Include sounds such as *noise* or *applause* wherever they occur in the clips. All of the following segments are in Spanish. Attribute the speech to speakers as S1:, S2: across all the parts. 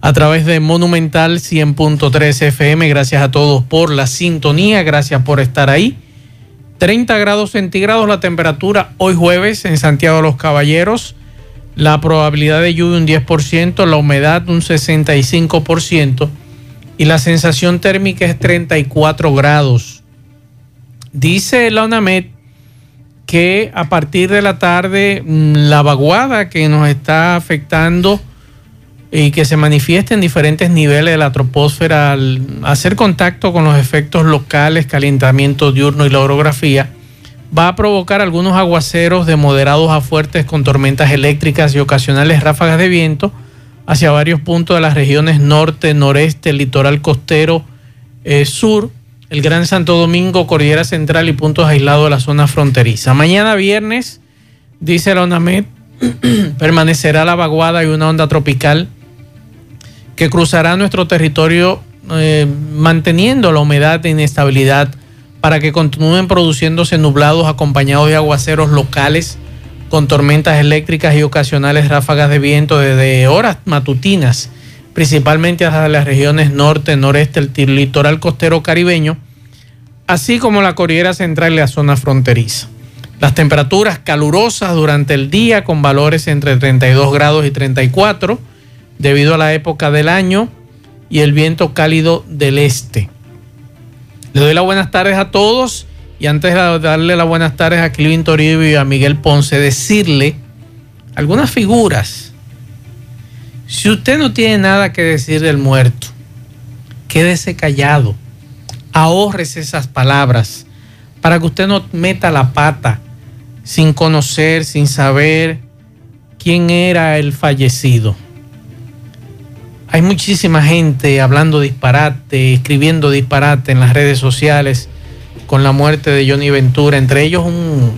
S1: a través de Monumental 100.3 FM. Gracias a todos por la sintonía, gracias por estar ahí. 30 grados centígrados la temperatura hoy jueves en Santiago de los Caballeros. La probabilidad de lluvia un 10%, la humedad un 65% y la sensación térmica es 34 grados. Dice la UNAMED que a partir de la tarde mm, la vaguada que nos está afectando y que se manifiesta en diferentes niveles de la troposfera al hacer contacto con los efectos locales, calentamiento diurno y la orografía, va a provocar algunos aguaceros de moderados a fuertes con tormentas eléctricas y ocasionales ráfagas de viento hacia varios puntos de las regiones norte, noreste, litoral costero, eh, sur, el Gran Santo Domingo, Cordillera Central y puntos aislados de la zona fronteriza. Mañana viernes, dice la ONAMED, *clears throat* permanecerá la vaguada y una onda tropical que cruzará nuestro territorio eh, manteniendo la humedad e inestabilidad para que continúen produciéndose nublados acompañados de aguaceros locales con tormentas eléctricas y ocasionales ráfagas de viento desde horas matutinas, principalmente hacia las regiones norte, noreste, el litoral costero caribeño, así como la cordillera central y la zona fronteriza. Las temperaturas calurosas durante el día con valores entre 32 grados y 34 debido a la época del año y el viento cálido del este. Le doy las buenas tardes a todos y antes de darle las buenas tardes a Clivin Toribio y a Miguel Ponce, decirle algunas figuras. Si usted no tiene nada que decir del muerto, quédese callado, ahorrese esas palabras para que usted no meta la pata sin conocer, sin saber quién era el fallecido. Hay muchísima gente hablando disparate, escribiendo disparate en las redes sociales con la muerte de Johnny Ventura, entre ellos un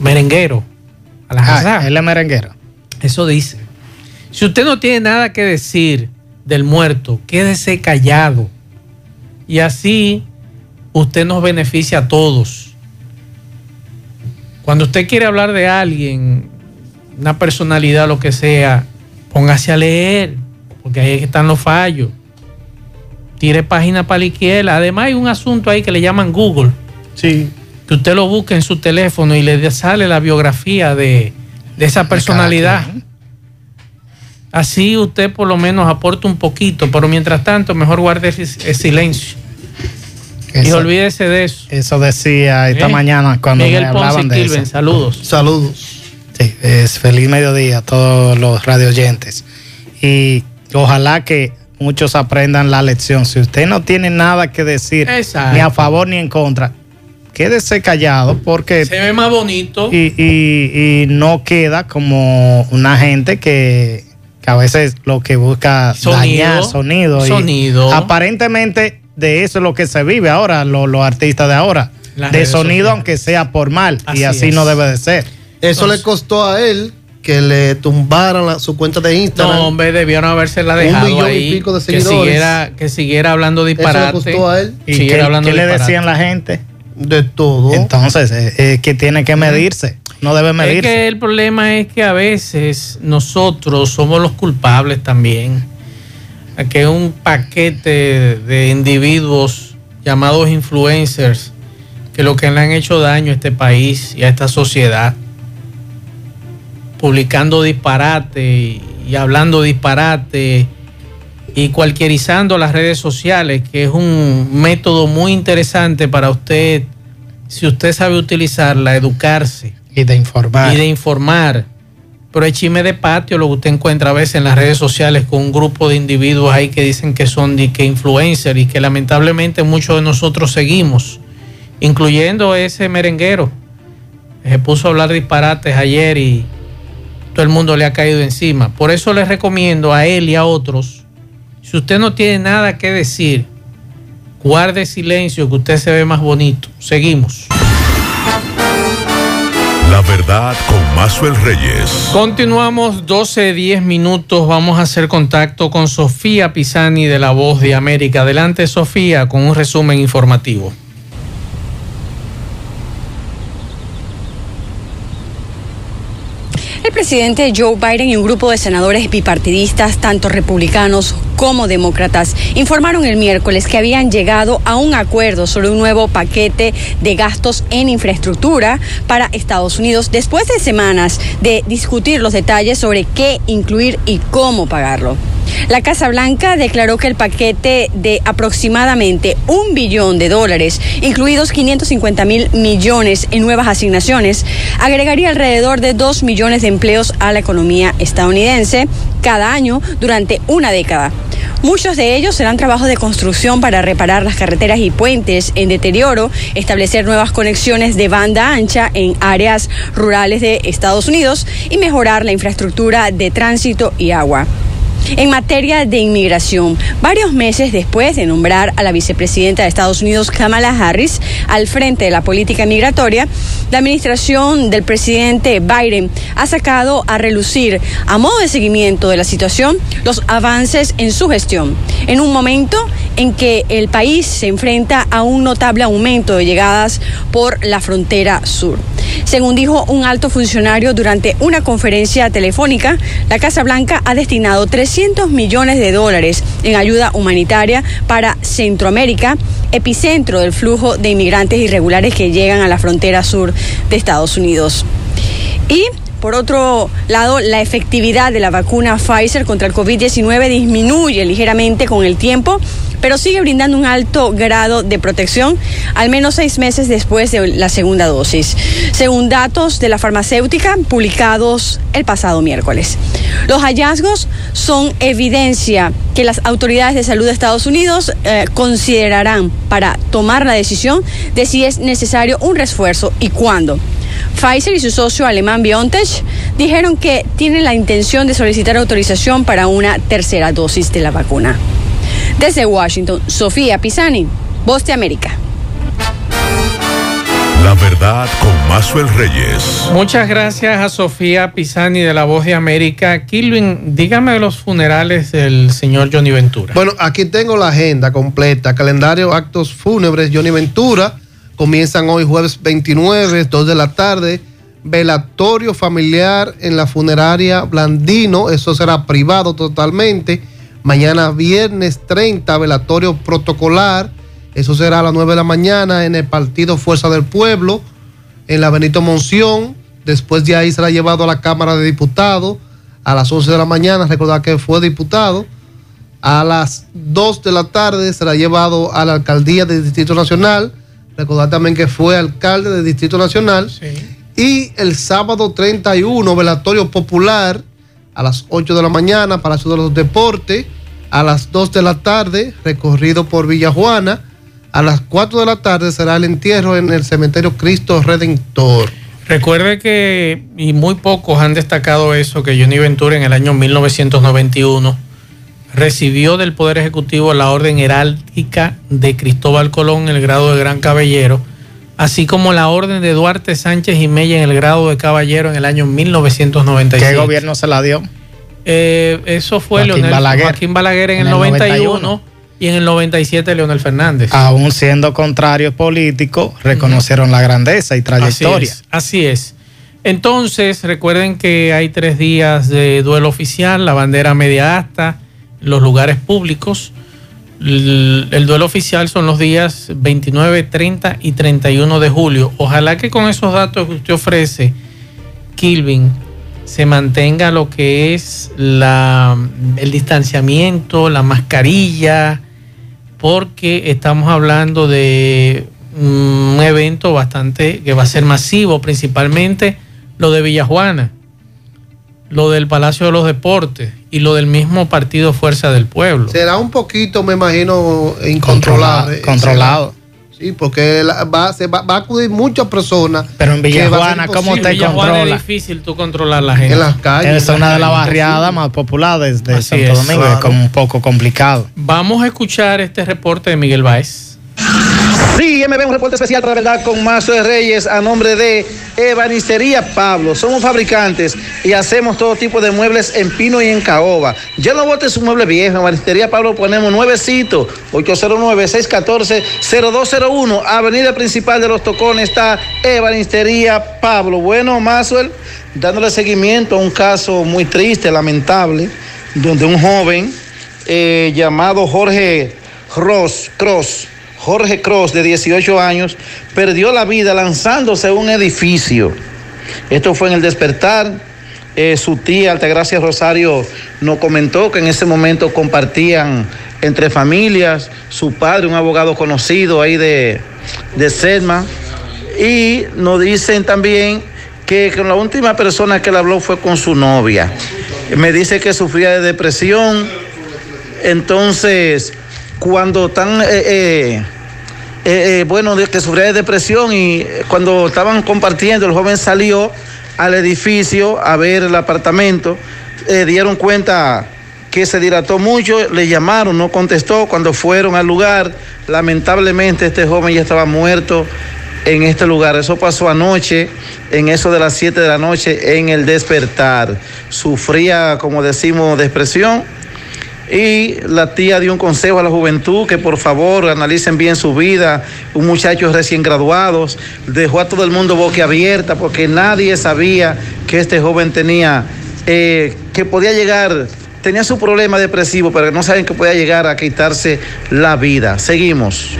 S1: merenguero.
S2: A la ah, él es merenguero.
S1: Eso dice. Si usted no tiene nada que decir del muerto, quédese callado. Y así usted nos beneficia a todos. Cuando usted quiere hablar de alguien, una personalidad, lo que sea, póngase a leer porque ahí están los fallos. Tire página para la izquierda. Además hay un asunto ahí que le llaman Google.
S2: Sí.
S1: Que usted lo busque en su teléfono y le sale la biografía de, esa personalidad. Así usted por lo menos aporta un poquito, pero mientras tanto mejor guarde el silencio. y olvídese de eso.
S2: Eso decía esta ¿Eh? mañana cuando
S1: Miguel me hablaban de eso. saludos.
S2: Saludos. Sí, es feliz mediodía a todos los radio oyentes. Y Ojalá que muchos aprendan la lección. Si usted no tiene nada que decir, ni a favor ni en contra, quédese callado porque...
S1: Se ve más bonito.
S2: Y, no queda como una gente que, a veces lo que busca
S1: sonido,
S2: dañar sonido.
S1: Sonido.
S2: aparentemente de eso es lo que se vive ahora, los, artistas de ahora. de sonido aunque sea por mal. y así no debe de ser.
S3: Eso le costó a él que le tumbaran su cuenta de Instagram.
S1: No, hombre, debieron haberse la dejado Un millón y pico de seguidores. Que siguiera, que siguiera hablando disparate.
S2: Eso le costó a él.
S1: ¿Y qué, hablando le decían la gente?
S2: De todo.
S1: Entonces, es que tiene que medirse. No debe medirse. Es que el problema es que a veces nosotros somos los culpables también. Que un paquete de individuos llamados influencers que lo que le han hecho daño a este país y a esta sociedad publicando disparate y, hablando disparate y cualquierizando las redes sociales, que es un método muy interesante para usted, si usted sabe utilizarla, educarse.
S2: Y de informar.
S1: Y de informar. Pero hay chisme de patio, lo que usted encuentra a veces en las redes sociales con un grupo de individuos ahí que dicen que son que influencers y que lamentablemente muchos de nosotros seguimos, incluyendo ese merenguero. Se puso a hablar disparates ayer y, todo el mundo le ha caído encima. Por eso les recomiendo a él y a otros, Si usted no tiene nada que decir, guarde silencio que usted se ve más bonito. Seguimos.
S4: La verdad con Mazuel Reyes.
S1: Continuamos 12, 10 minutos. Vamos a hacer contacto con Sofía Pisani de La Voz de América. Adelante, Sofía, con un resumen informativo.
S5: El presidente Joe Biden y un grupo de senadores bipartidistas, tanto republicanos como demócratas, informaron el miércoles que habían llegado a un acuerdo sobre un nuevo paquete de gastos en infraestructura para Estados Unidos después de semanas de discutir los detalles sobre qué incluir y cómo pagarlo. La Casa Blanca declaró que el paquete de aproximadamente un billón de dólares, incluidos 550 mil millones en nuevas asignaciones, agregaría alrededor de 2 millones de empleos a la economía estadounidense cada año durante una década. Muchos de ellos serán trabajos de construcción para reparar las carreteras y puentes en deterioro, establecer nuevas conexiones de banda ancha en áreas rurales de Estados Unidos y mejorar la infraestructura de tránsito y agua. En materia de inmigración, varios meses después de nombrar a la vicepresidenta de Estados Unidos, Kamala Harris, al frente de la política migratoria, la administración del presidente Biden ha sacado a relucir, a modo de seguimiento de la situación, los avances en su gestión, en un momento en que el país se enfrenta a un notable aumento de llegadas por la frontera sur. Según dijo un alto funcionario durante una conferencia telefónica, la Casa Blanca ha destinado 300 millones de dólares en ayuda humanitaria para Centroamérica, epicentro del flujo de inmigrantes irregulares que llegan a la frontera sur de Estados Unidos. Y por otro lado, la efectividad de la vacuna Pfizer contra el COVID-19 disminuye ligeramente con el tiempo pero sigue brindando un alto grado de protección, al menos seis meses después de la segunda dosis, según datos de la farmacéutica publicados el pasado miércoles. Los hallazgos son evidencia que las autoridades de salud de Estados Unidos eh, considerarán para tomar la decisión de si es necesario un refuerzo y cuándo. Pfizer y su socio alemán BioNTech dijeron que tienen la intención de solicitar autorización para una tercera dosis de la vacuna. Desde Washington, Sofía Pisani, Voz de América.
S4: La verdad con Mazuel Reyes.
S1: Muchas gracias a Sofía Pisani de la Voz de América. Kilvin, dígame de los funerales del señor Johnny Ventura.
S3: Bueno, aquí tengo la agenda completa, calendario actos fúnebres Johnny Ventura. Comienzan hoy jueves 29, 2 de la tarde. Velatorio familiar en la funeraria Blandino, eso será privado totalmente Mañana viernes 30, velatorio protocolar. Eso será a las 9 de la mañana en el partido Fuerza del Pueblo, en la Benito Monción. Después de ahí será llevado a la Cámara de Diputados a las 11 de la mañana. Recordar que fue diputado. A las 2 de la tarde será llevado a la alcaldía del Distrito Nacional. Recordar también que fue alcalde del Distrito Nacional. Y el sábado 31, velatorio popular a las 8 de la mañana, Palacio de los Deportes a las 2 de la tarde, recorrido por Villa Juana. A las 4 de la tarde será el entierro en el cementerio Cristo Redentor.
S1: Recuerde que, y muy pocos han destacado eso, que Johnny Ventura en el año 1991 recibió del Poder Ejecutivo la Orden Heráldica de Cristóbal Colón en el grado de Gran Caballero, así como la Orden de Duarte Sánchez y Mella en el grado de Caballero en el año 1996.
S2: ¿Qué gobierno se la dio?
S1: Eh, eso fue
S2: Joaquín
S1: Leonel,
S2: Balaguer.
S1: Joaquín Balaguer en, el 91, y en el 97 Leonel Fernández.
S2: Aún siendo contrarios políticos, reconocieron la grandeza y trayectoria.
S1: Así es, así es. Entonces, recuerden que hay tres días de duelo oficial, la bandera media asta, los lugares públicos. El, el duelo oficial son los días 29, 30 y 31 de julio. Ojalá que con esos datos que usted ofrece, Kilvin, se mantenga lo que es la, el distanciamiento, la mascarilla, porque estamos hablando de un evento bastante que va a ser masivo, principalmente lo de Villajuana, lo del Palacio de los Deportes y lo del mismo partido Fuerza del Pueblo.
S3: Será un poquito, me imagino, incontrolable.
S2: Controlado. controlado.
S3: Sí, porque va, se va, a acudir muchas personas.
S2: Pero en Villajuana, ¿cómo te controla?
S1: es difícil tú controlar la gente.
S2: En las calles. Es una de las barriadas más populares de Santo Domingo. Es como un poco complicado.
S1: Vamos a escuchar este reporte de Miguel Báez.
S6: Sí, MB, un reporte especial para la verdad con Mazo de Reyes a nombre de Ebanistería Pablo. Somos fabricantes y hacemos todo tipo de muebles en pino y en caoba. Ya no botes un mueble viejo. En Ebanistería Pablo ponemos nuevecito. 809-614-0201. Avenida principal de los Tocones está Ebanistería Pablo. Bueno, Mazuel, dándole seguimiento a un caso muy triste, lamentable, donde un joven eh, llamado Jorge Ross, Cross Jorge Cross, de 18 años, perdió la vida lanzándose a un edificio. Esto fue en el despertar. Eh, su tía Altagracia Rosario nos comentó que en ese momento compartían entre familias, su padre, un abogado conocido ahí de, de Selma, y nos dicen también que con la última persona que le habló fue con su novia. Me dice que sufría de depresión, entonces cuando están, eh, eh, eh, bueno, que sufría de depresión y cuando estaban compartiendo, el joven salió al edificio a ver el apartamento, dieron cuenta que se dilató mucho, le llamaron, no contestó, cuando fueron al lugar, lamentablemente este joven ya estaba muerto en este lugar. Eso pasó anoche, en eso de las 7 de la noche, en el despertar. Sufría, como decimos, depresión y la tía dio un consejo a la juventud que por favor analicen bien su vida. Un muchacho recién graduado dejó a todo el mundo boquiabierta porque nadie sabía que este joven tenía, eh, que podía llegar, tenía su problema depresivo, pero no saben que podía llegar a quitarse la vida. Seguimos.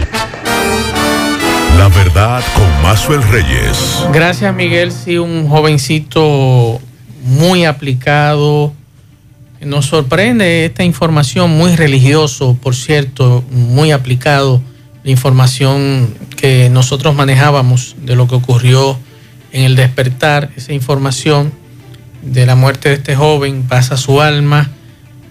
S4: La verdad con Mazuel Reyes.
S1: Gracias Miguel, sí, un jovencito muy aplicado nos sorprende esta información muy religioso, por cierto, muy aplicado, la información que nosotros manejábamos de lo que ocurrió en el despertar, esa información de la muerte de este joven pasa a su alma,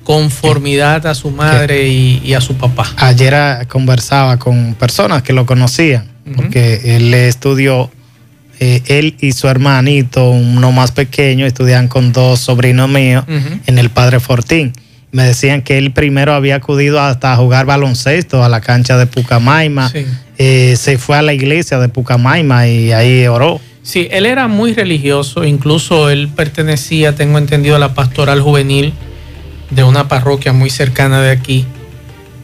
S1: conformidad a su madre y, a su papá.
S2: Ayer conversaba con personas que lo conocían, porque él estudió eh, él y su hermanito, uno más pequeño, estudian con dos sobrinos míos en el Padre Fortín. Me decían que él primero había acudido hasta jugar baloncesto a la cancha de Pucamaima. Eh, se fue a la iglesia de Pucamaima y ahí oró.
S1: Sí, él era muy religioso, incluso él pertenecía, tengo entendido, a la pastoral juvenil de una parroquia muy cercana de aquí,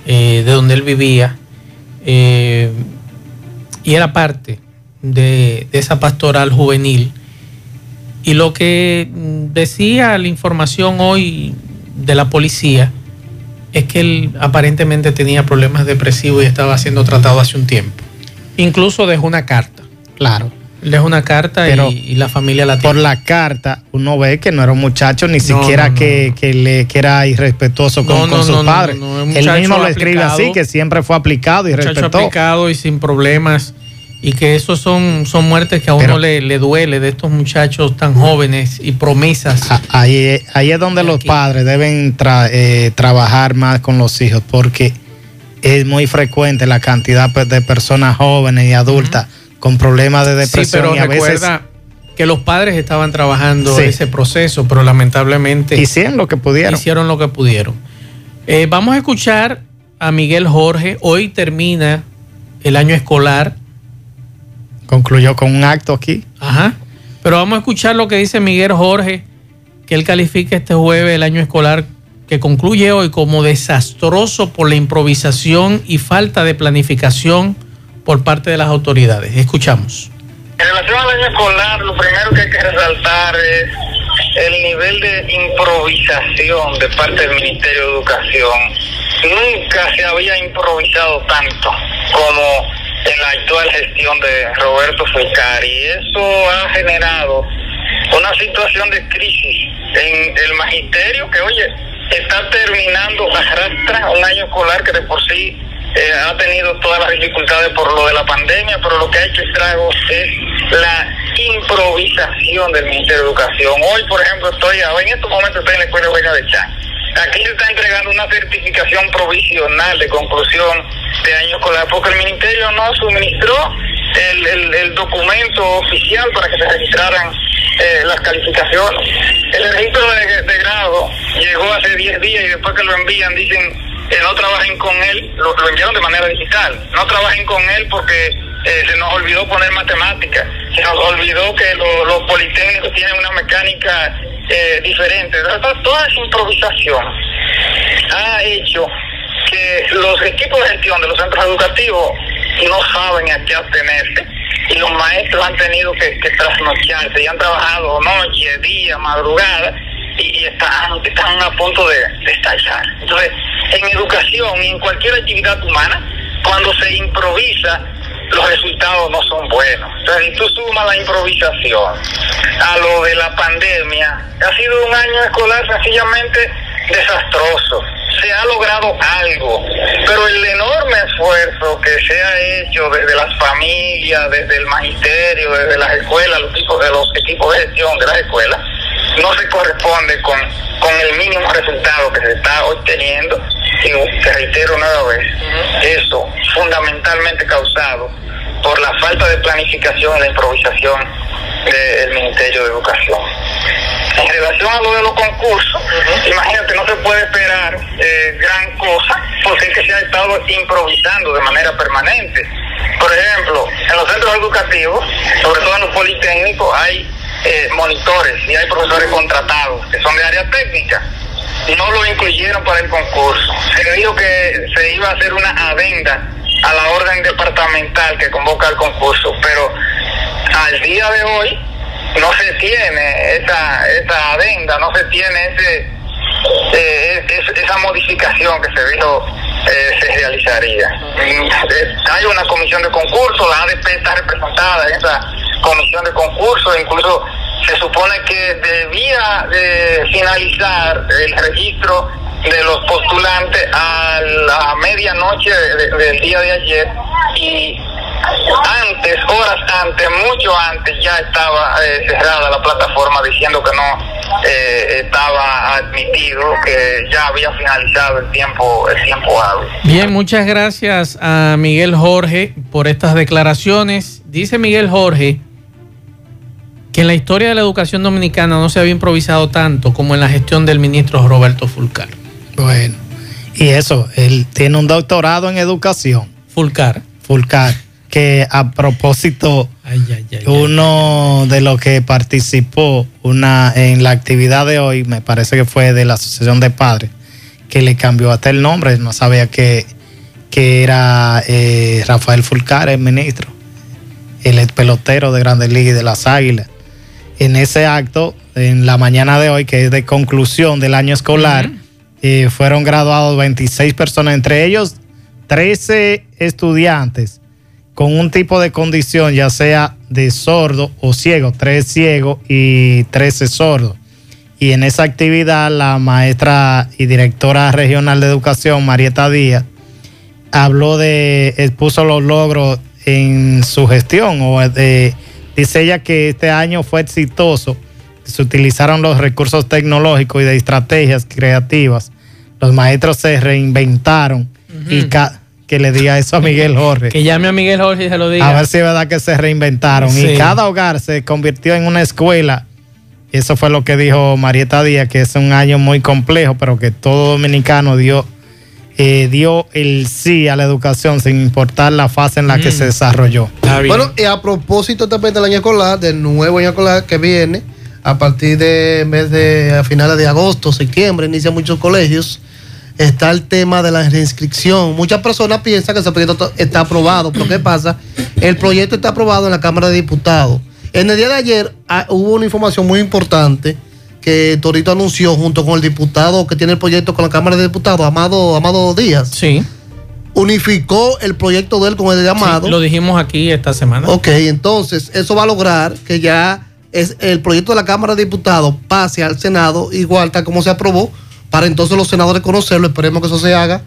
S1: eh, de donde él vivía. y era parte de, esa pastoral juvenil. Y lo que decía la información hoy de la policía es que él aparentemente tenía problemas depresivos y estaba siendo tratado hace un tiempo. Incluso dejó una carta.
S2: Claro.
S1: Dejó una carta y, la familia la
S2: tiene. Por la carta uno ve que no era un muchacho ni siquiera que, le, que era irrespetuoso con, con sus padres. Él mismo lo escribe así, que siempre fue aplicado y respetó.
S1: aplicado y sin problemas y que eso son, son muertes que a uno le, duele de estos muchachos tan jóvenes y promesas.
S2: Ahí, ahí es donde los padres deben eh, trabajar más con los hijos porque es muy frecuente la cantidad de personas jóvenes y adultas con problemas de depresión.
S1: Sí, pero recuerda que los padres estaban trabajando ese proceso, pero lamentablemente
S2: hicieron lo que pudieron.
S1: Hicieron lo que pudieron. Eh, vamos a escuchar a Miguel Jorge. Hoy termina el año escolar
S2: concluyó con un acto aquí.
S1: Ajá. Pero vamos a escuchar lo que dice Miguel Jorge, que él califica este jueves el año escolar que concluye hoy como desastroso por la improvisación y falta de planificación por parte de las autoridades. Escuchamos.
S7: En relación al año escolar, lo primero que hay que resaltar es el nivel de improvisación de parte del Ministerio de Educación. Nunca se había improvisado tanto como en la actual gestión de Roberto Fulcari. Y eso ha generado una situación de crisis en el magisterio que, oye, está terminando, arrastra un año escolar que de por sí eh, ha tenido todas las dificultades por lo de la pandemia, pero lo que ha hecho estragos es la improvisación del Ministerio de Educación. Hoy, por ejemplo, estoy, en estos momentos estoy en la Escuela Buena de Chan aquí se está entregando una certificación provisional de conclusión de año escolar, porque el ministerio no suministró el, el, documento oficial para que se registraran eh, las calificaciones. El registro de, grado llegó hace 10 días y después que lo envían dicen que no trabajen con él, lo, lo enviaron de manera digital, no trabajen con él porque eh, se nos olvidó poner matemáticas, se nos olvidó que los politécnicos tienen una mecánica eh, diferente. Toda esa improvisación ha hecho que los equipos de gestión de los centros educativos no saben a qué atenerse y los maestros han tenido que, trasnocharse y han trabajado noche, día, madrugada y, están, están a punto de, de estallar. Entonces, en educación y en cualquier actividad humana, cuando se improvisa, los resultados no son buenos. Entonces, si tú sumas la improvisación a lo de la pandemia, ha sido un año escolar sencillamente desastroso. Se ha logrado algo, pero el enorme esfuerzo que se ha hecho desde las familias, desde el magisterio, desde las escuelas, los tipos de los equipos de gestión de las escuelas, no se corresponde con, con el mínimo resultado que se está obteniendo. Y te reitero nueva vez, eso fundamentalmente causado por la falta de planificación y la improvisación del Ministerio de Educación. En relación a lo de los concursos, imagínate, no se puede esperar eh, gran cosa porque es que se ha estado improvisando de manera permanente. Por ejemplo, en los centros educativos, sobre todo en los politécnicos, hay eh, monitores y hay profesores contratados que son de área técnica. No lo incluyeron para el concurso. Se dijo que se iba a hacer una adenda a la orden departamental que convoca el concurso, pero al día de hoy no se tiene esa, esa adenda, no se tiene ese, eh, esa modificación que se dijo eh, se realizaría. Hay una comisión de concurso, la ADP está representada en esa comisión de concurso, incluso se supone que debía de finalizar el registro de los postulantes a la medianoche del día de ayer y antes, horas antes, mucho antes, ya estaba eh, cerrada la plataforma diciendo que no eh, estaba admitido, que ya había finalizado el tiempo, el tiempo hábil.
S1: Bien, muchas gracias a Miguel Jorge por estas declaraciones. Dice Miguel Jorge que en la historia de la educación dominicana no se había improvisado tanto como en la gestión del ministro Roberto Fulcar.
S2: Bueno, y eso, él tiene un doctorado en educación.
S1: Fulcar.
S2: Fulcar que a propósito, uno de los que participó una, en la actividad de hoy, me parece que fue de la Asociación de Padres, que le cambió hasta el nombre, no sabía que, que era eh, Rafael Fulcar, el ministro, el pelotero de Grandes Ligas y de las Águilas. En ese acto, en la mañana de hoy, que es de conclusión del año escolar, eh, fueron graduados 26 personas, entre ellos 13 estudiantes con un tipo de condición, ya sea de sordo o ciego, tres ciegos y trece sordos. Y en esa actividad la maestra y directora regional de educación, Marieta Díaz, habló de, expuso los logros en su gestión. O de, dice ella que este año fue exitoso, se utilizaron los recursos tecnológicos y de estrategias creativas. Los maestros se reinventaron y que le diga eso a Miguel *laughs* Jorge.
S1: Que llame a Miguel Jorge y se lo diga.
S2: A ver si es verdad que se reinventaron. Y cada hogar se convirtió en una escuela. Eso fue lo que dijo Marieta Díaz, que es un año muy complejo, pero que todo dominicano dio, eh, dio el sí a la educación sin importar la fase en la que mm. se desarrolló.
S3: Bueno, y a propósito también del año escolar, del nuevo año escolar que viene, a partir de mes de a finales de agosto, septiembre, inicia muchos colegios está el tema de la reinscripción. Muchas personas piensan que ese proyecto está aprobado, pero ¿qué pasa? El proyecto está aprobado en la Cámara de Diputados. En el día de ayer ah, hubo una información muy importante que Torito anunció junto con el diputado que tiene el proyecto con la Cámara de Diputados, Amado, Amado Díaz.
S1: Sí.
S3: Unificó el proyecto de él con el de Amado.
S1: lo dijimos aquí esta semana.
S3: Ok, entonces eso va a lograr que ya es el proyecto de la Cámara de Diputados pase al Senado igual tal como se aprobó para entonces los senadores conocerlo. Esperemos que eso se haga.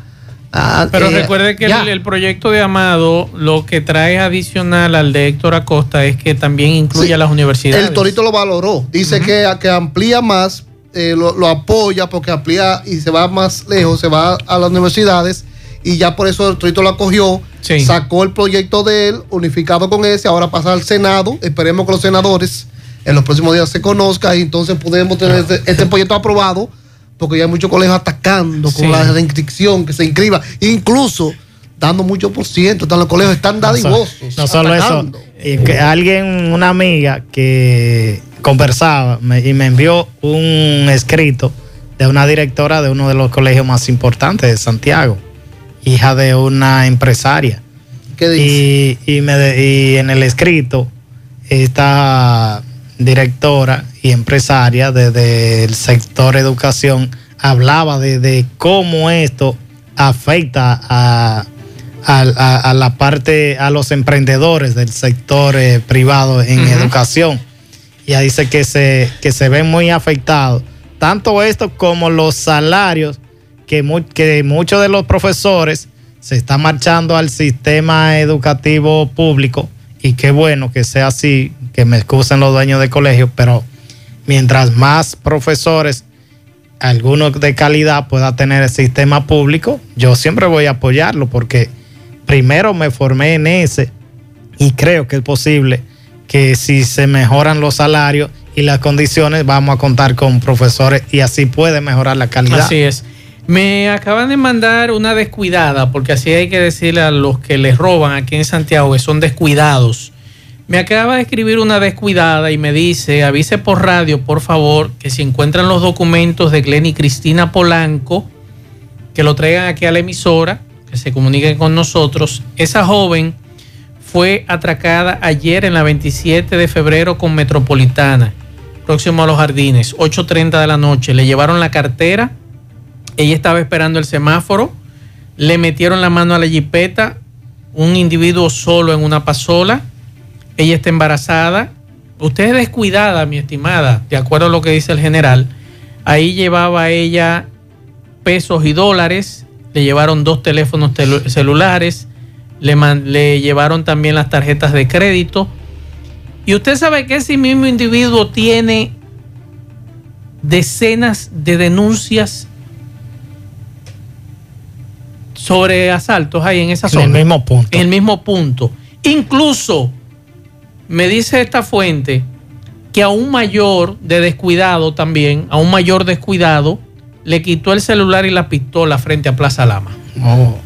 S1: Ah, Pero eh, recuerde que el, proyecto de Amado lo que trae adicional al de Héctor Acosta es que también incluye a las universidades.
S3: El Torito lo valoró. Dice que, que amplía más eh, lo, apoya porque amplía y se va más lejos, se va a las universidades y ya por eso el Trito lo acogió, sacó el proyecto de él, unificado con ese, ahora pasa al Senado, esperemos que los senadores en los próximos días se conozcan y entonces podemos tener este, este, proyecto aprobado porque ya hay muchos colegios atacando con la reinscripción, que se inscriba, incluso dando mucho por ciento, están los colegios están dadivosos.
S2: No, solo eso, y que alguien, una amiga que conversaba y me envió un escrito de una directora de uno de los colegios más importantes de Santiago, hija de una empresaria.
S3: ¿Qué dice?
S2: Y, me y en el escrito, esta directora y empresaria desde el sector educación hablaba de cómo esto afecta a a, la parte, a los emprendedores del sector eh, privado en educación. Y ahí dice que se, que se ven muy afectados. Tanto esto como los salarios que, que muchos de los profesores se están marchando al sistema educativo público. Y qué bueno que sea así, que me excusen los dueños de colegios, pero mientras más profesores, algunos de calidad pueda tener el sistema público, yo siempre voy a apoyarlo porque primero me formé en ese y creo que es posible que si se mejoran los salarios y las condiciones, vamos a contar con profesores y así puede mejorar la calidad.
S1: Así es. Me acaban de mandar una descuidada, porque así hay que decirle a los que les roban aquí en Santiago que son descuidados. Me acaba de escribir una descuidada y me dice, avise por radio, por favor, que si encuentran los documentos de Glenny Cristina Polanco, que lo traigan aquí a la emisora que se comuniquen con nosotros. Esa joven fue atracada ayer en la 27 de febrero con Metropolitana, próximo a los jardines, 8.30 de la noche. Le llevaron la cartera, ella estaba esperando el semáforo, le metieron la mano a la jipeta, un individuo solo en una pasola, ella está embarazada, usted es descuidada, mi estimada, de acuerdo a lo que dice el general. Ahí llevaba ella pesos y dólares, le llevaron dos teléfonos celulares, le, le llevaron también las tarjetas de crédito. Y usted sabe que ese mismo individuo tiene decenas de denuncias sobre asaltos ahí en esa zona.
S2: En el mismo punto.
S1: En el mismo punto. Incluso me dice esta fuente que a un mayor de descuidado también, a un mayor descuidado, le quitó el celular y la pistola frente a Plaza Lama. Oh.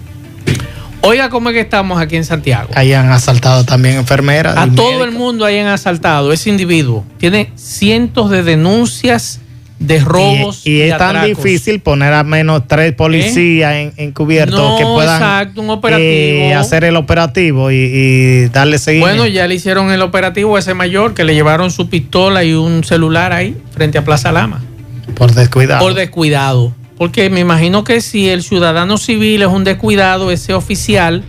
S1: Oiga cómo es que estamos aquí en Santiago.
S2: Ahí han asaltado también enfermeras.
S1: A todo el mundo ahí han asaltado. Ese individuo tiene cientos de denuncias de robos.
S2: Y, es tan difícil poner a menos tres policías ¿Eh? en, cubierto que puedan
S1: exacto, un operativo.
S2: Eh, hacer el operativo y, y, darle seguimiento.
S1: Bueno, ya le hicieron el operativo a ese mayor que le llevaron su pistola y un celular ahí frente a Plaza Lama.
S2: Por descuidado.
S1: Por descuidado. Porque me imagino que si el ciudadano civil es un descuidado, ese oficial,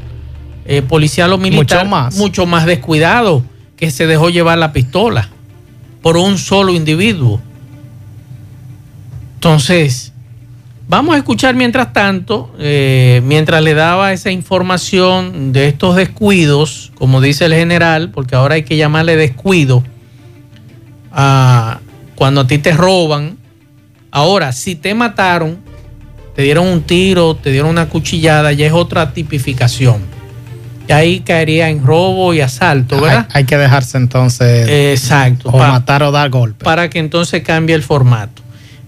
S1: eh, policial o militar,
S2: mucho más.
S1: mucho más descuidado, que se dejó llevar la pistola por un solo individuo. Entonces, vamos a escuchar mientras tanto, eh, mientras le daba esa información de estos descuidos, como dice el general, porque ahora hay que llamarle descuido a cuando a ti te roban Ahora, si te mataron, te dieron un tiro, te dieron una cuchillada, ya es otra tipificación. Y ahí caería en robo y asalto, ¿verdad?
S2: Hay, que dejarse entonces.
S1: Exacto.
S2: O matar o dar golpe.
S1: Para que entonces cambie el formato.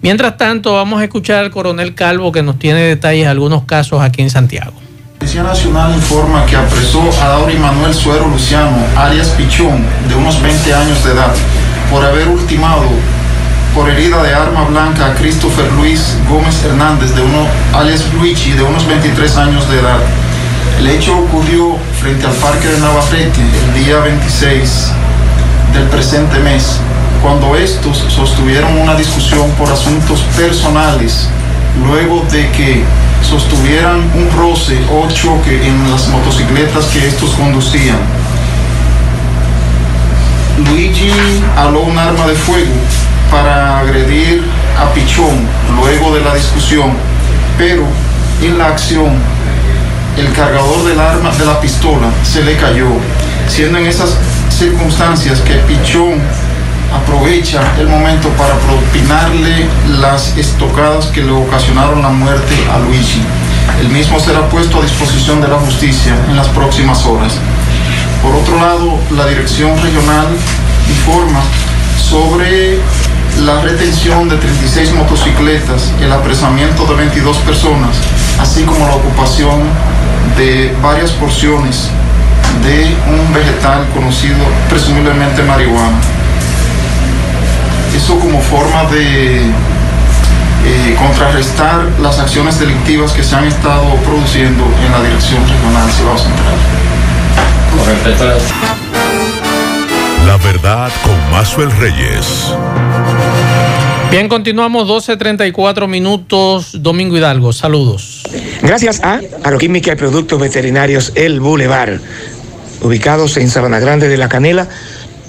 S1: Mientras tanto, vamos a escuchar al coronel Calvo que nos tiene detalles de algunos casos aquí en Santiago.
S8: Policía Nacional informa que apresó a Dauri Manuel Suero Luciano, alias Pichón, de unos 20 años de edad, por haber ultimado por herida de arma blanca a Christopher Luis Gómez Hernández, de uno, alias Luigi, de unos 23 años de edad. El hecho ocurrió frente al Parque de Navarrete el día 26 del presente mes, cuando estos sostuvieron una discusión por asuntos personales, luego de que sostuvieran un roce o choque en las motocicletas que estos conducían. Luigi aló un arma de fuego para agredir a Pichón luego de la discusión, pero en la acción el cargador del arma de la pistola se le cayó, siendo en esas circunstancias que Pichón aprovecha el momento para propinarle las estocadas que le ocasionaron la muerte a Luigi. El mismo será puesto a disposición de la justicia en las próximas horas. Por otro lado, la Dirección Regional informa sobre la retención de 36 motocicletas, el apresamiento de 22 personas, así como la ocupación de varias porciones de un vegetal conocido presumiblemente marihuana. Eso como forma de eh, contrarrestar las acciones delictivas que se han estado produciendo en la Dirección Regional Ciudad Central. Con respecto
S4: a La verdad con Mazuel Reyes.
S1: Bien, continuamos 12.34 minutos. Domingo Hidalgo, saludos.
S9: Gracias a Agroquímica y Productos Veterinarios El Boulevard, ubicados en Sabana Grande de la Canela,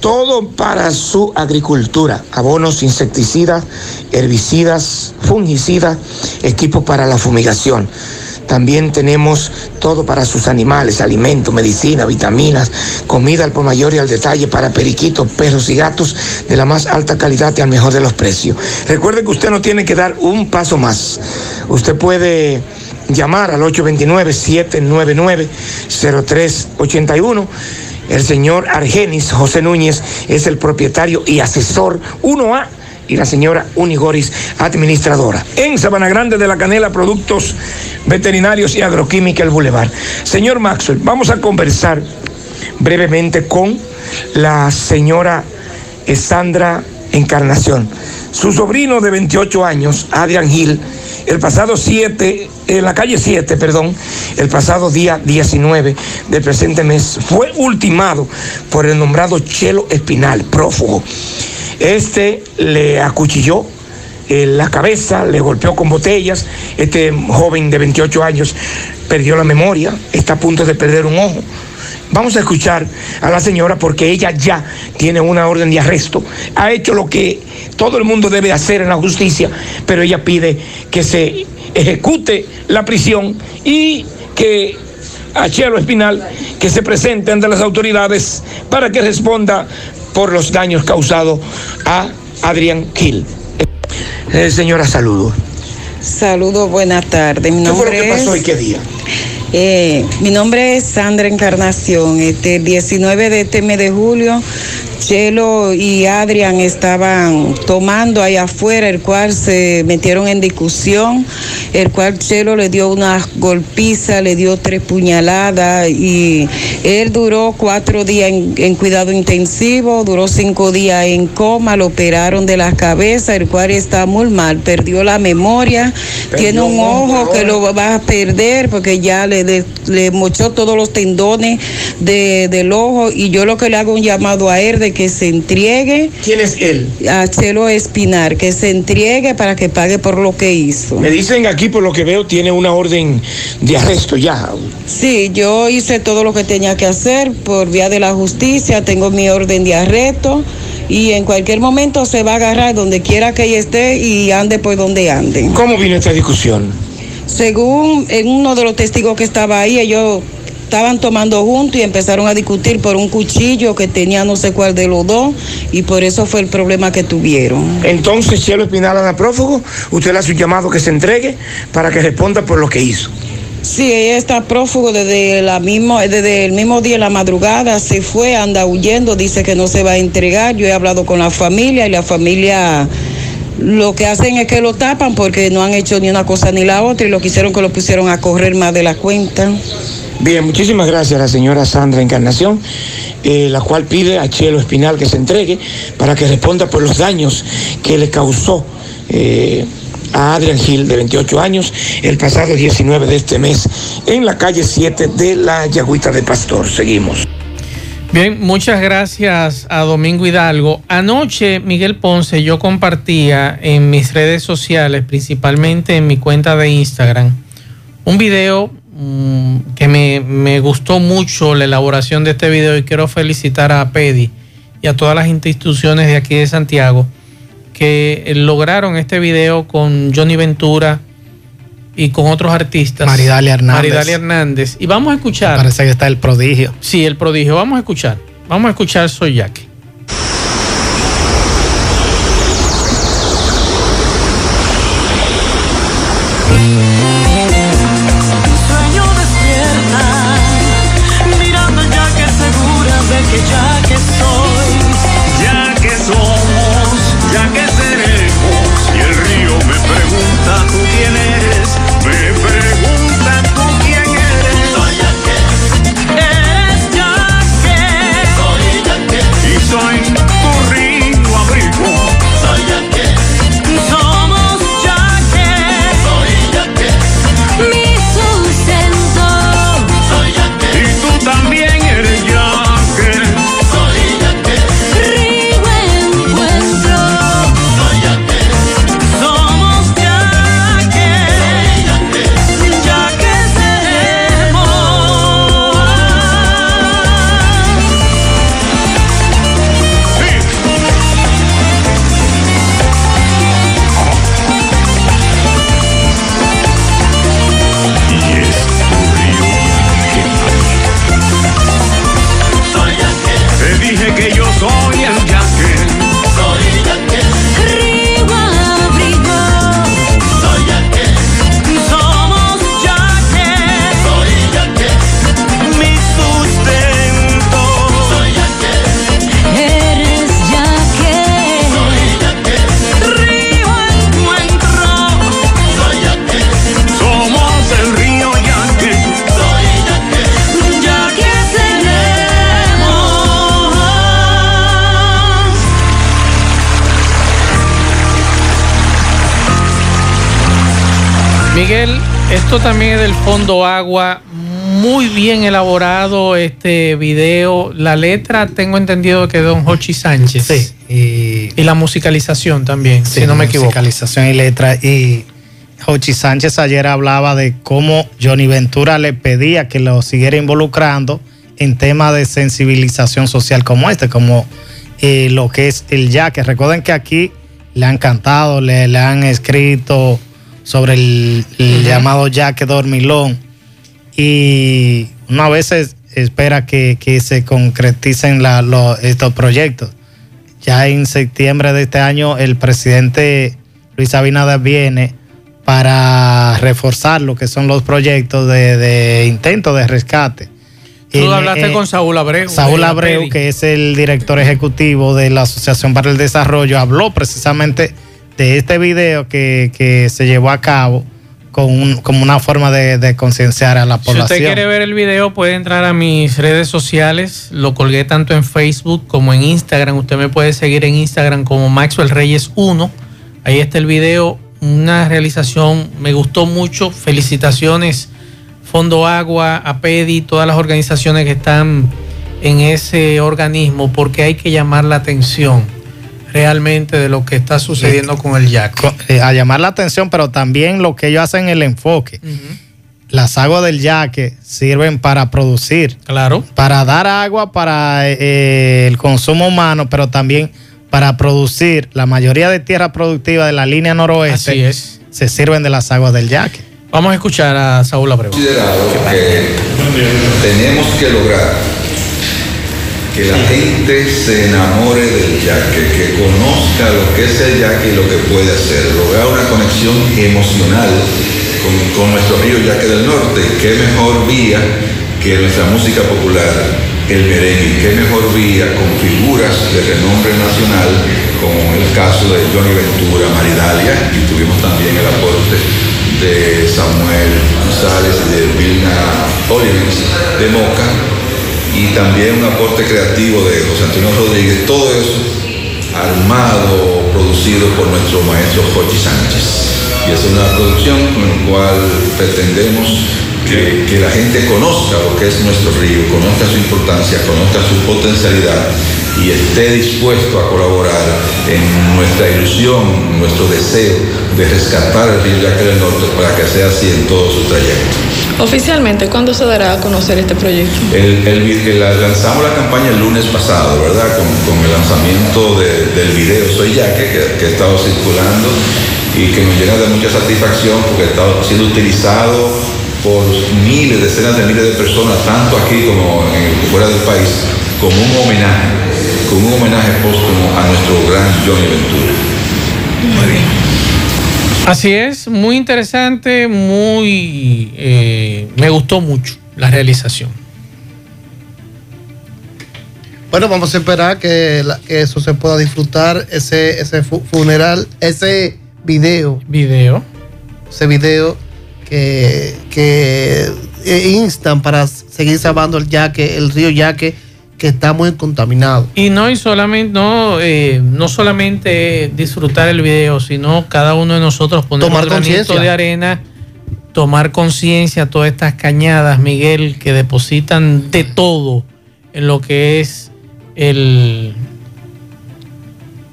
S9: todo para su agricultura, abonos, insecticidas, herbicidas, fungicidas, equipos para la fumigación. También tenemos todo para sus animales, alimentos, medicina, vitaminas, comida al por mayor y al detalle para periquitos, perros y gatos de la más alta calidad y al mejor de los precios. Recuerde que usted no tiene que dar un paso más. Usted puede llamar al 829-799-0381. El señor Argenis José Núñez es el propietario y asesor 1A y la señora Unigoris, administradora. En Sabana Grande de la Canela, productos veterinarios y agroquímica El Boulevard. Señor Maxwell, vamos a conversar brevemente con la señora Sandra Encarnación. Su sobrino de 28 años, Adrian Gil, el pasado 7, en la calle 7, perdón, el pasado día 19 del presente mes, fue ultimado por el nombrado Chelo Espinal, prófugo. Este le acuchilló en la cabeza, le golpeó con botellas. Este joven de 28 años perdió la memoria, está a punto de perder un ojo. Vamos a escuchar a la señora porque ella ya tiene una orden de arresto. Ha hecho lo que todo el mundo debe hacer en la justicia, pero ella pide que se ejecute la prisión y que a Chelo Espinal que se presente ante las autoridades para que responda por los daños causados a Adrián Gil. Eh, señora, saludo.
S10: Saludos, buenas tardes.
S9: Mi nombre ¿Qué fue lo que pasó y qué día?
S10: Eh, mi nombre es Sandra Encarnación. Este 19 de este mes de julio Chelo y Adrián estaban tomando ahí afuera, el cual se metieron en discusión, el cual Chelo le dio una golpiza, le dio tres puñaladas y él duró cuatro días en, cuidado intensivo, duró cinco días en coma, lo operaron de la cabeza, el cual está muy mal, perdió la memoria, tiene un ojo que lo va a perder porque ya le, le, mochó todos los tendones del ojo y yo lo que le hago un llamado a él de que se entregue.
S9: ¿Quién es él?
S10: A Chelo Espinar, que se entregue para que pague por lo que hizo.
S9: Me dicen aquí, por lo que veo, tiene una orden de arresto ya.
S10: Sí, yo hice todo lo que tenía que hacer por vía de la justicia, tengo mi orden de arresto y en cualquier momento se va a agarrar donde quiera que ella esté y ande por donde ande.
S9: ¿Cómo vino esta discusión?
S10: Según en uno de los testigos que estaba ahí, ellos estaban tomando juntos y empezaron a discutir por un cuchillo que tenía no sé cuál de los dos y por eso fue el problema que tuvieron.
S9: Entonces, Cielo Espinal, a prófugo, usted le hace un llamado que se entregue para que responda por lo que hizo.
S10: Sí, ella está prófugo desde, la mismo, desde el mismo día de la madrugada, se fue, anda huyendo, dice que no se va a entregar. Yo he hablado con la familia y la familia lo que hacen es que lo tapan porque no han hecho ni una cosa ni la otra y lo que hicieron que lo pusieron a correr más de la cuenta.
S9: Bien, muchísimas gracias a la señora Sandra Encarnación, eh, la cual pide a Chelo Espinal que se entregue para que responda por los daños que le causó eh, a Adrián Gil, de 28 años, el pasado 19 de este mes, en la calle 7 de la Yagüita de Pastor. Seguimos.
S1: Bien, muchas gracias a Domingo Hidalgo. Anoche, Miguel Ponce, yo compartía en mis redes sociales, principalmente en mi cuenta de Instagram, un video Mm, que me, me, gustó mucho la elaboración de este video y quiero felicitar a Pedi y a todas las instituciones de aquí de Santiago que lograron este video con Johnny Ventura y con otros artistas.
S2: Maridalia Hernández.
S1: Maridalia Hernández. Y vamos a escuchar.
S2: Parece que está el prodigio.
S1: Sí, el prodigio. Vamos a escuchar. Vamos a escuchar Soy Jackie. Mm. También del Fondo Agua. Muy bien elaborado este video. La letra tengo entendido que es Don Hochi Sánchez.
S2: Sí.
S1: Y, la musicalización también, si no me equivoco.
S2: Musicalización y letra. Y Hochi Sánchez ayer hablaba de cómo Johnny Ventura le pedía que lo siguiera involucrando en temas de sensibilización social como este, como eh, lo que es el ya, que recuerden que aquí le han cantado, le, le han escrito sobre el, llamado Jack Dormilón. Y una vez espera que, se concreticen estos proyectos. Ya en septiembre de este año el presidente Luis Abinader viene para reforzar lo que son los proyectos de, intento de rescate.
S1: Tú hablaste con Saúl Abreu.
S2: Saúl Abreu, que es el director ejecutivo de la Asociación para el Desarrollo, habló precisamente de este video que, se llevó a cabo con como una forma de, concienciar a la población.
S1: Si usted quiere ver el video, puede entrar a mis redes sociales. Lo colgué tanto en Facebook como en Instagram. Usted me puede seguir en Instagram como Maxwell Reyes 1. Ahí está el video. Una realización, me gustó mucho. Felicitaciones, Fondo Agua, APEDI, todas las organizaciones que están en ese organismo, porque hay que llamar la atención realmente de lo que está sucediendo con el yaque.
S2: Eh, a llamar la atención, pero también lo que ellos hacen el enfoque. Las aguas del yaque sirven para producir.
S1: Claro.
S2: Para dar agua para eh, el consumo humano, pero también para producir. La mayoría de tierras productivas de la línea noroeste se sirven de las aguas del yaque.
S1: Vamos a escuchar a Saúl Abreu.
S11: Considerado que tenemos que lograr que la gente se enamore del yaque, que conozca lo que es el yaque y lo que puede hacer, lograr una conexión emocional con, nuestro río Yaque del Norte. ¿Qué mejor vía que nuestra música popular, el merengue? ¿Qué mejor vía con figuras de renombre nacional, como el caso de Johnny Ventura, Maridalia, y tuvimos también el aporte de Samuel González y de Vilna Olivens de Moca, y también un aporte creativo de José Antonio Rodríguez, todo eso armado, producido por nuestro maestro Jochi Sánchez. Y es una producción con la cual pretendemos que, que, la gente conozca lo que es nuestro río, conozca su importancia, conozca su potencialidad y esté dispuesto a colaborar en nuestra ilusión, nuestro deseo de rescatar el río Yaque del Norte para que sea así en todo su trayecto.
S12: Oficialmente, ¿cuándo se dará a conocer este proyecto?
S11: El, lanzamos la campaña el lunes pasado, ¿verdad? Con, el lanzamiento del video Soy Yaque, que, que ha estado circulando y que nos llena de mucha satisfacción porque ha estado siendo utilizado por miles, decenas de miles de personas, tanto aquí como fuera del país, como un homenaje, como un homenaje póstumo a nuestro gran Johnny Ventura.
S1: Muy bien. Así es, muy interesante, muy... Eh, me gustó mucho la realización.
S3: Bueno, vamos a esperar que, eso se pueda disfrutar, ese, ese funeral, ese video.
S1: Video.
S3: Ese video que, que instan para seguir salvando el yaque, el río Yaque, que está muy contaminado.
S1: Y no, y solamente, no, eh, no solamente disfrutar el video, sino cada uno de nosotros poner
S3: tomar un
S1: de arena, tomar conciencia todas estas cañadas, Miguel, que depositan de todo en lo que es el,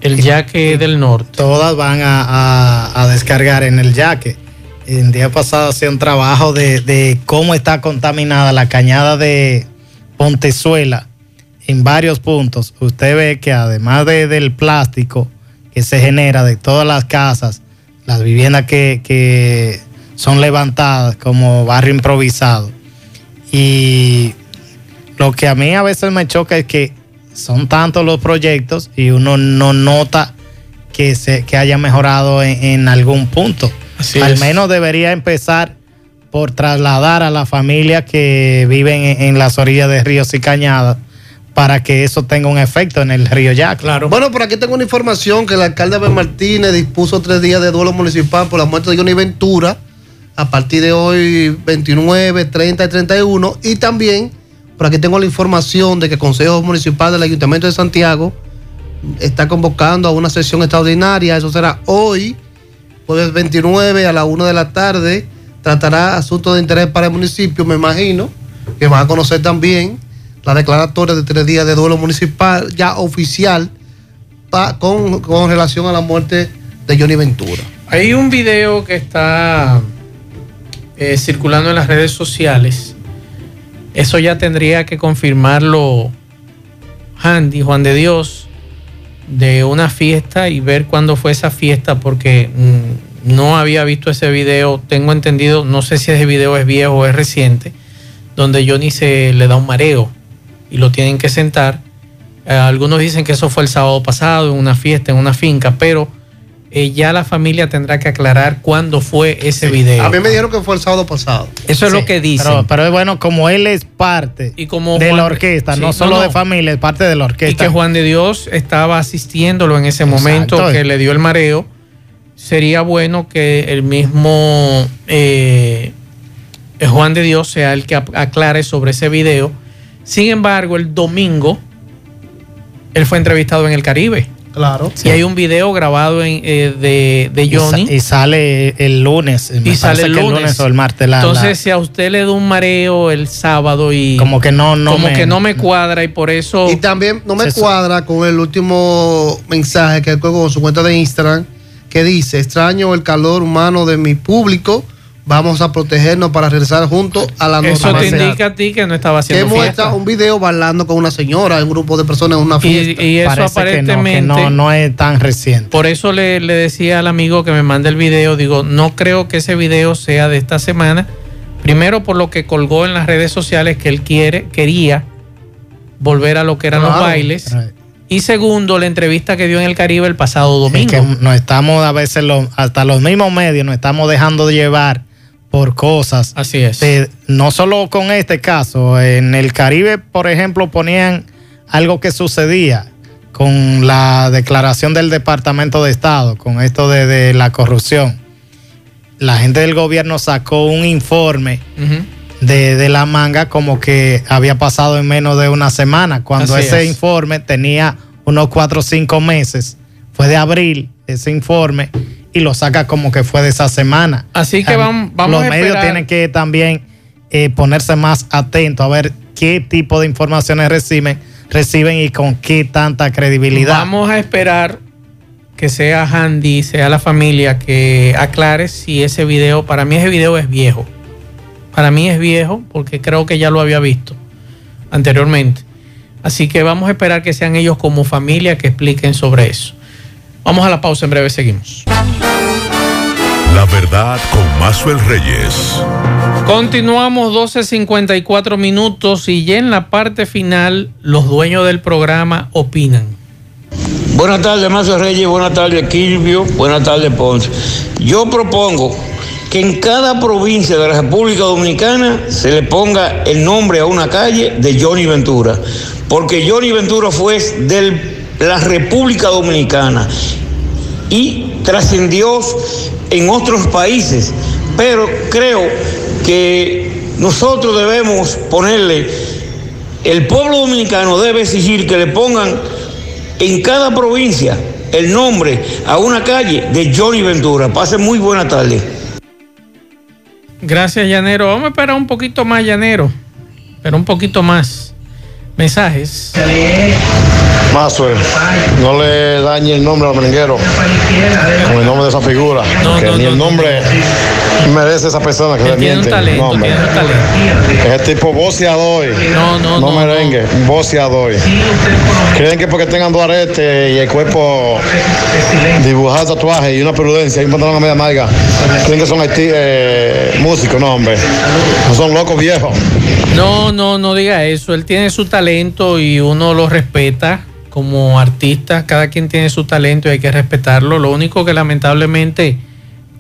S1: el yaque del norte.
S2: Todas van a, descargar en el yaque. El día pasado hacía un trabajo de, cómo está contaminada la cañada de Pontezuela en varios puntos. Usted ve que además de, del plástico que se genera de todas las casas, las viviendas que, que son levantadas como barrio improvisado. Y lo que a mí a veces me choca es que son tantos los proyectos y uno no nota que, se, que haya mejorado en, algún punto. Al menos debería empezar por trasladar a la familia que viven en, las orillas de ríos y cañadas para que eso tenga un efecto en el río ya, claro.
S3: Bueno, por aquí tengo una información que el alcalde Abel Martínez dispuso tres días de duelo municipal por la muerte de Johnny Ventura a partir de hoy 29, 30 y 31 y también por aquí tengo la información de que el Consejo Municipal del Ayuntamiento de Santiago está convocando a una sesión extraordinaria. Eso será hoy, jueves 29 a la 1 de la tarde. Tratará asuntos de interés para el municipio, me imagino, que van a conocer también la declaratoria de tres días de duelo municipal ya oficial con, relación a la muerte de Johnny Ventura.
S1: Hay un video que está eh, circulando en las redes sociales eso ya tendría que confirmarlo Handy, Juan de Dios, de una fiesta y ver cuándo fue esa fiesta, porque mm, no había visto ese video. Tengo entendido, no sé si ese video es viejo o es reciente, donde Johnny se le da un mareo y lo tienen que sentar. Eh, algunos dicen que eso fue el sábado pasado en una fiesta, en una finca, pero eh, ya la familia tendrá que aclarar cuándo fue ese video.
S3: A mí me dijeron que fue el sábado pasado.
S1: Eso es lo que dicen.
S2: Pero, es bueno, como él es parte de la orquesta, no solo de familia, es parte de la orquesta.
S1: Y que Juan de Dios estaba asistiéndolo en ese momento que le dio el mareo. Sería bueno que el mismo eh, Juan de Dios sea el que aclare sobre ese video. Sin embargo, el domingo él fue entrevistado en el Caribe.
S3: Claro.
S1: Y hay un video grabado en, eh, de, de, Johnny.
S2: Y, sale el lunes.
S1: y sale el lunes.
S2: o el martes.
S1: Entonces, si a usted le da un mareo el sábado y.
S2: Como que no, no
S1: Como que no me cuadra y por eso.
S3: Y también no me cuadra con el último mensaje que él con su cuenta de Instagram que dice: Extraño el calor humano de mi público vamos a protegernos para regresar juntos a la
S1: normalidad. Eso te indica a ti que no estaba haciendo
S3: que muestra un video bailando con una señora, un grupo de personas en una fiesta.
S1: Y, eso aparentemente
S2: no, no, es tan reciente.
S1: Por eso le, decía al amigo que me manda el video, digo, no creo que ese video sea de esta semana. Primero por lo que colgó en las redes sociales que él quiere, quería volver a lo que eran los bailes. Y segundo, la entrevista que dio en el Caribe el pasado domingo.
S2: que nos estamos a veces, hasta los mismos medios, nos estamos dejando de llevar por cosas.
S1: Así es.
S2: no solo con este caso, en el Caribe, por ejemplo, ponían algo que sucedía con la declaración del Departamento de Estado, con esto de, la corrupción. La gente del gobierno sacó un informe de, la manga como que había pasado en menos de una semana, cuando ese informe tenía unos cuatro o cinco meses. Fue de abril ese informe y lo saca como que fue de esa semana.
S1: Así que vamos,
S2: vamos Los medios tienen que también eh, ponerse más atentos a ver qué tipo de informaciones reciben, reciben y con qué tanta credibilidad.
S1: Vamos a esperar que sea Handy, sea la familia, que aclare si ese video, para mí ese video es viejo. Para mí es viejo porque creo que ya lo había visto anteriormente. Así que vamos a esperar que sean ellos como familia que expliquen sobre eso. Vamos a la pausa, en breve seguimos.
S4: La verdad con Mazuel Reyes.
S1: Continuamos 12.54 minutos y ya en la parte final los dueños del programa opinan.
S13: Buenas tardes, Mazo Reyes. Buenas tardes, Quilvio. Buenas tardes, Ponce. Yo propongo que en cada provincia de la República Dominicana se le ponga el nombre a una calle de Johnny Ventura, porque Johnny Ventura fue de la República Dominicana y trascendió en otros países, pero creo que nosotros debemos ponerle, el pueblo dominicano debe exigir que le pongan en cada provincia el nombre a una calle de Johnny Ventura. Pase muy buena tarde.
S1: Gracias, Llanero. Vamos a esperar un poquito más, Llanero. Pero un poquito más. Mensajes.
S14: No le dañe el nombre al merenguero con el nombre de esa figura. que ni el nombre merece esa persona que le miente.
S1: Talento,
S14: nombre.
S1: tiene un talento.
S14: Es tipo voceador.
S1: No, no,
S14: no.
S1: no
S14: merengue, voceador. Creen que porque tengan dos aretes y el cuerpo dibujar tatuajes y una prudencia y un pantalón a media marga, creen que son eh, músicos, no, hombre. No son locos viejos.
S1: No, no, no diga eso. Él tiene su talento y uno lo respeta como artista. Cada quien tiene su talento y hay que respetarlo. Lo único que lamentablemente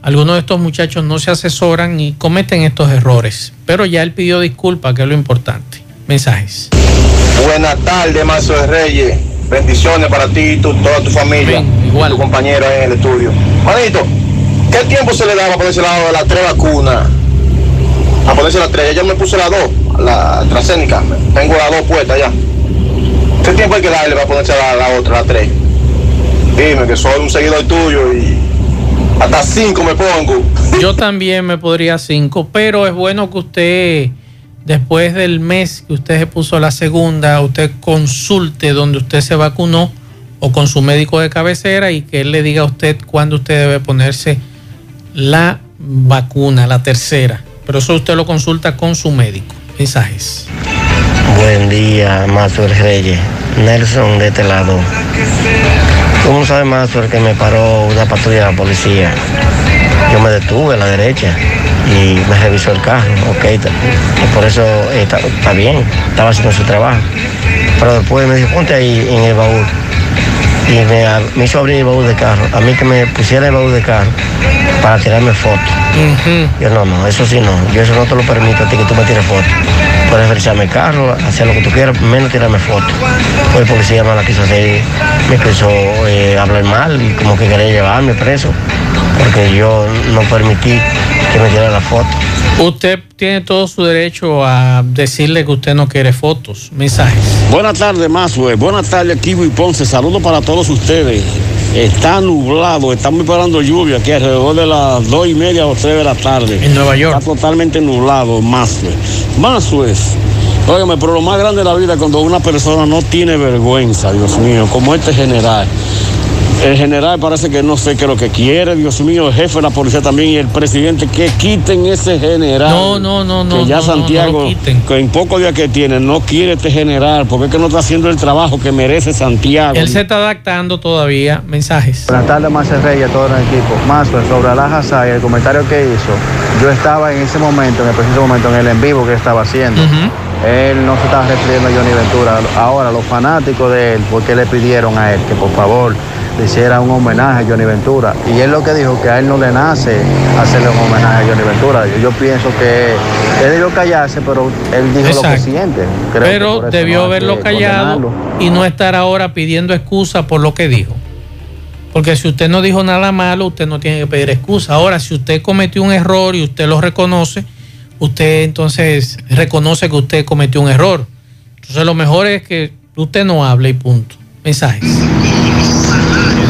S1: algunos de estos muchachos no se asesoran y cometen estos errores. Pero ya él pidió disculpas, que es lo importante. Mensajes.
S15: Buenas tardes, Mazo de Reyes. Bendiciones para ti y tu- toda tu familia.
S1: igual.
S15: Tu compañero ahí en el estudio. Manito, ¿qué tiempo se le da para ponerse el lado de las tres vacunas? A ponerse las tres. Ya me puse las dos, la AstraZeneca. Tengo las dos puestas ya. ¿Qué tiempo hay que darle para ponerse la, la otra, la tres? Dime que soy un seguidor tuyo y hasta cinco me pongo.
S1: Yo también me podría cinco, pero es bueno que usted, después del mes que usted se puso la segunda, usted consulte donde usted se vacunó o con su médico de cabecera y que él le diga a usted cuándo usted debe ponerse la vacuna, la tercera. Pero eso usted lo consulta con su médico. Mensajes.
S16: Buen día, Mazuel Reyes. Nelson de este lado. ¿Cómo no sabe Mazuel que me paró una patrulla de la policía? Yo me detuve a la derecha y me revisó el carro. Ok, y por eso eh, está bien, estaba haciendo su trabajo. Pero después me dijo, ponte ahí en el baúl. Y me, me hizo abrir el baúl de carro. A mí que me pusiera el baúl de carro para tirarme fotos. Yo no, no, eso sí no. Yo eso no te lo permito a ti que tú me tires fotos. Puedes revisarme el carro, hacer lo que tú quieras, menos tirarme fotos. Pues el policía no la quiso hacer, me quiso eh, hablar mal y como que quería llevarme preso, porque yo no permití que me tirara la foto.
S1: Usted tiene todo su derecho a decirle que usted no quiere fotos. Mensajes.
S17: Buenas tardes, Mazue. Buenas tardes, y Ponce. Saludos para todos ustedes. Está nublado, estamos esperando lluvia aquí alrededor de las dos y media o tres de la tarde.
S1: En Nueva York.
S17: Está totalmente nublado, Mazue. Mazue. Óigame, pero lo más grande de la vida es cuando una persona no tiene vergüenza, Dios mío, como este general. El general parece que no sé qué es lo que quiere, Dios mío, el jefe de la policía también y el presidente, que quiten ese general.
S1: No, no, no, no,
S17: Que ya
S1: no, no, no lo
S17: Santiago,
S1: quiten.
S17: que en pocos días que tiene, no quiere este general, porque es que no está haciendo el trabajo que merece Santiago.
S1: Él se está adaptando todavía. Mensajes.
S18: Buenas tardes, Marcel Reyes, todo el equipo. Mazo, sobre Alaja y el comentario que hizo, yo estaba en ese momento, en el preciso momento, en el en vivo que estaba haciendo. Él no se estaba refiriendo a Johnny Ventura. Ahora, los fanáticos de él, porque le pidieron a él que por favor le hiciera un homenaje a Johnny Ventura. Y él lo que dijo que a él no le nace hacerle un homenaje a Johnny Ventura. Yo, yo pienso que él debió callarse, pero él dijo lo que siente. Creo que
S1: Pero
S18: eso
S1: debió
S18: no
S1: haberlo
S18: que
S1: callado
S18: condenarlo.
S1: y no estar ahora pidiendo excusa por lo que dijo. Porque si usted no dijo nada malo, usted no tiene que pedir excusa. Ahora, si usted cometió un error y usted lo reconoce, usted entonces reconoce que usted cometió un error. Entonces lo mejor es que usted no hable y punto. Mensajes.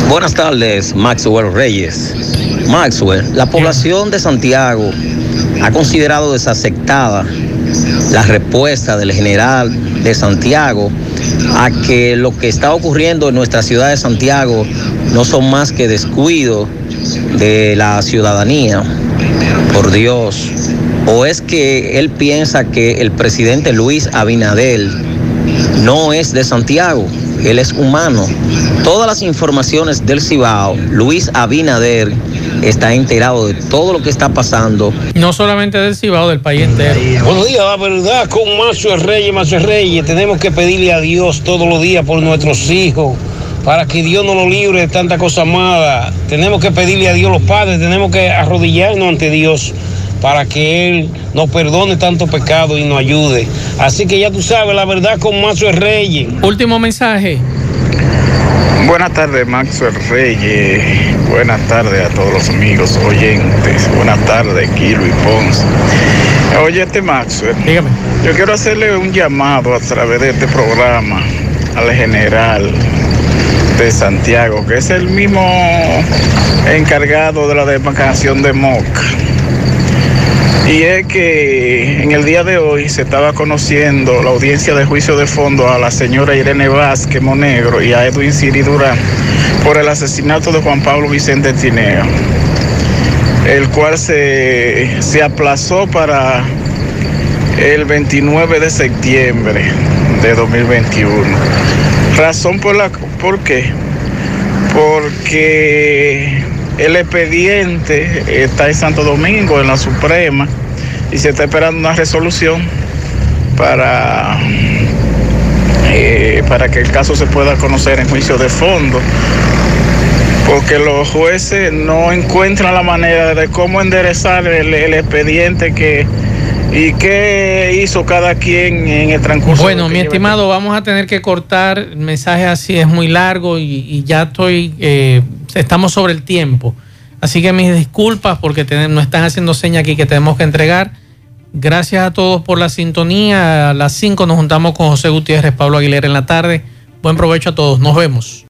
S19: Buenas tardes, Maxwell Reyes. Maxwell, la población de Santiago ha considerado desaceptada la respuesta del general de Santiago a que lo que está ocurriendo en nuestra ciudad de Santiago no son más que descuidos de la ciudadanía. Por Dios. ¿O es que él piensa que el presidente Luis Abinadel no es de Santiago? Él es humano. Todas las informaciones del Cibao, Luis Abinader está enterado de todo lo que está pasando.
S1: No solamente del Cibao, del país entero.
S9: Buenos días, la verdad, con Mazo Reyes, Mazo Reyes, tenemos que pedirle a Dios todos los días por nuestros hijos,
S13: para que Dios nos lo libre de tanta cosa mala. Tenemos que pedirle a Dios los padres, tenemos que arrodillarnos ante Dios para que Él nos perdone tanto pecado y nos ayude. Así que ya tú sabes, la verdad con Mazo Reyes.
S1: Último mensaje.
S20: Buenas tardes, Maxwell Reyes. Buenas tardes a todos los amigos oyentes. Buenas tardes, Kilo y Ponce. Oye, este Maxwell.
S1: Dígame.
S20: Yo quiero hacerle un llamado a través de este programa al general de Santiago, que es el mismo encargado de la demarcación de Moca. Y es que en el día de hoy se estaba conociendo la audiencia de juicio de fondo a la señora Irene Vázquez Monegro y a Edwin Siri Durán por el asesinato de Juan Pablo Vicente Tineo, el cual se, se aplazó para el 29 de septiembre de 2021. Razón por la ¿por qué? Porque el expediente está en Santo Domingo, en la Suprema, y se está esperando una resolución para, eh, para que el caso se pueda conocer en juicio de fondo. Porque los jueces no encuentran la manera de cómo enderezar el, el expediente que, ¿Y qué hizo cada quien en el transcurso?
S1: Bueno, mi estimado, vamos a tener que cortar. El mensaje así es muy largo y, ya estoy, eh, estamos sobre el tiempo. Así que mis disculpas porque nos están haciendo señas aquí que tenemos que entregar. Gracias a todos por la sintonía. A las 5 nos juntamos con José Gutiérrez, Pablo Aguilera en la tarde. Buen provecho a todos. Nos vemos.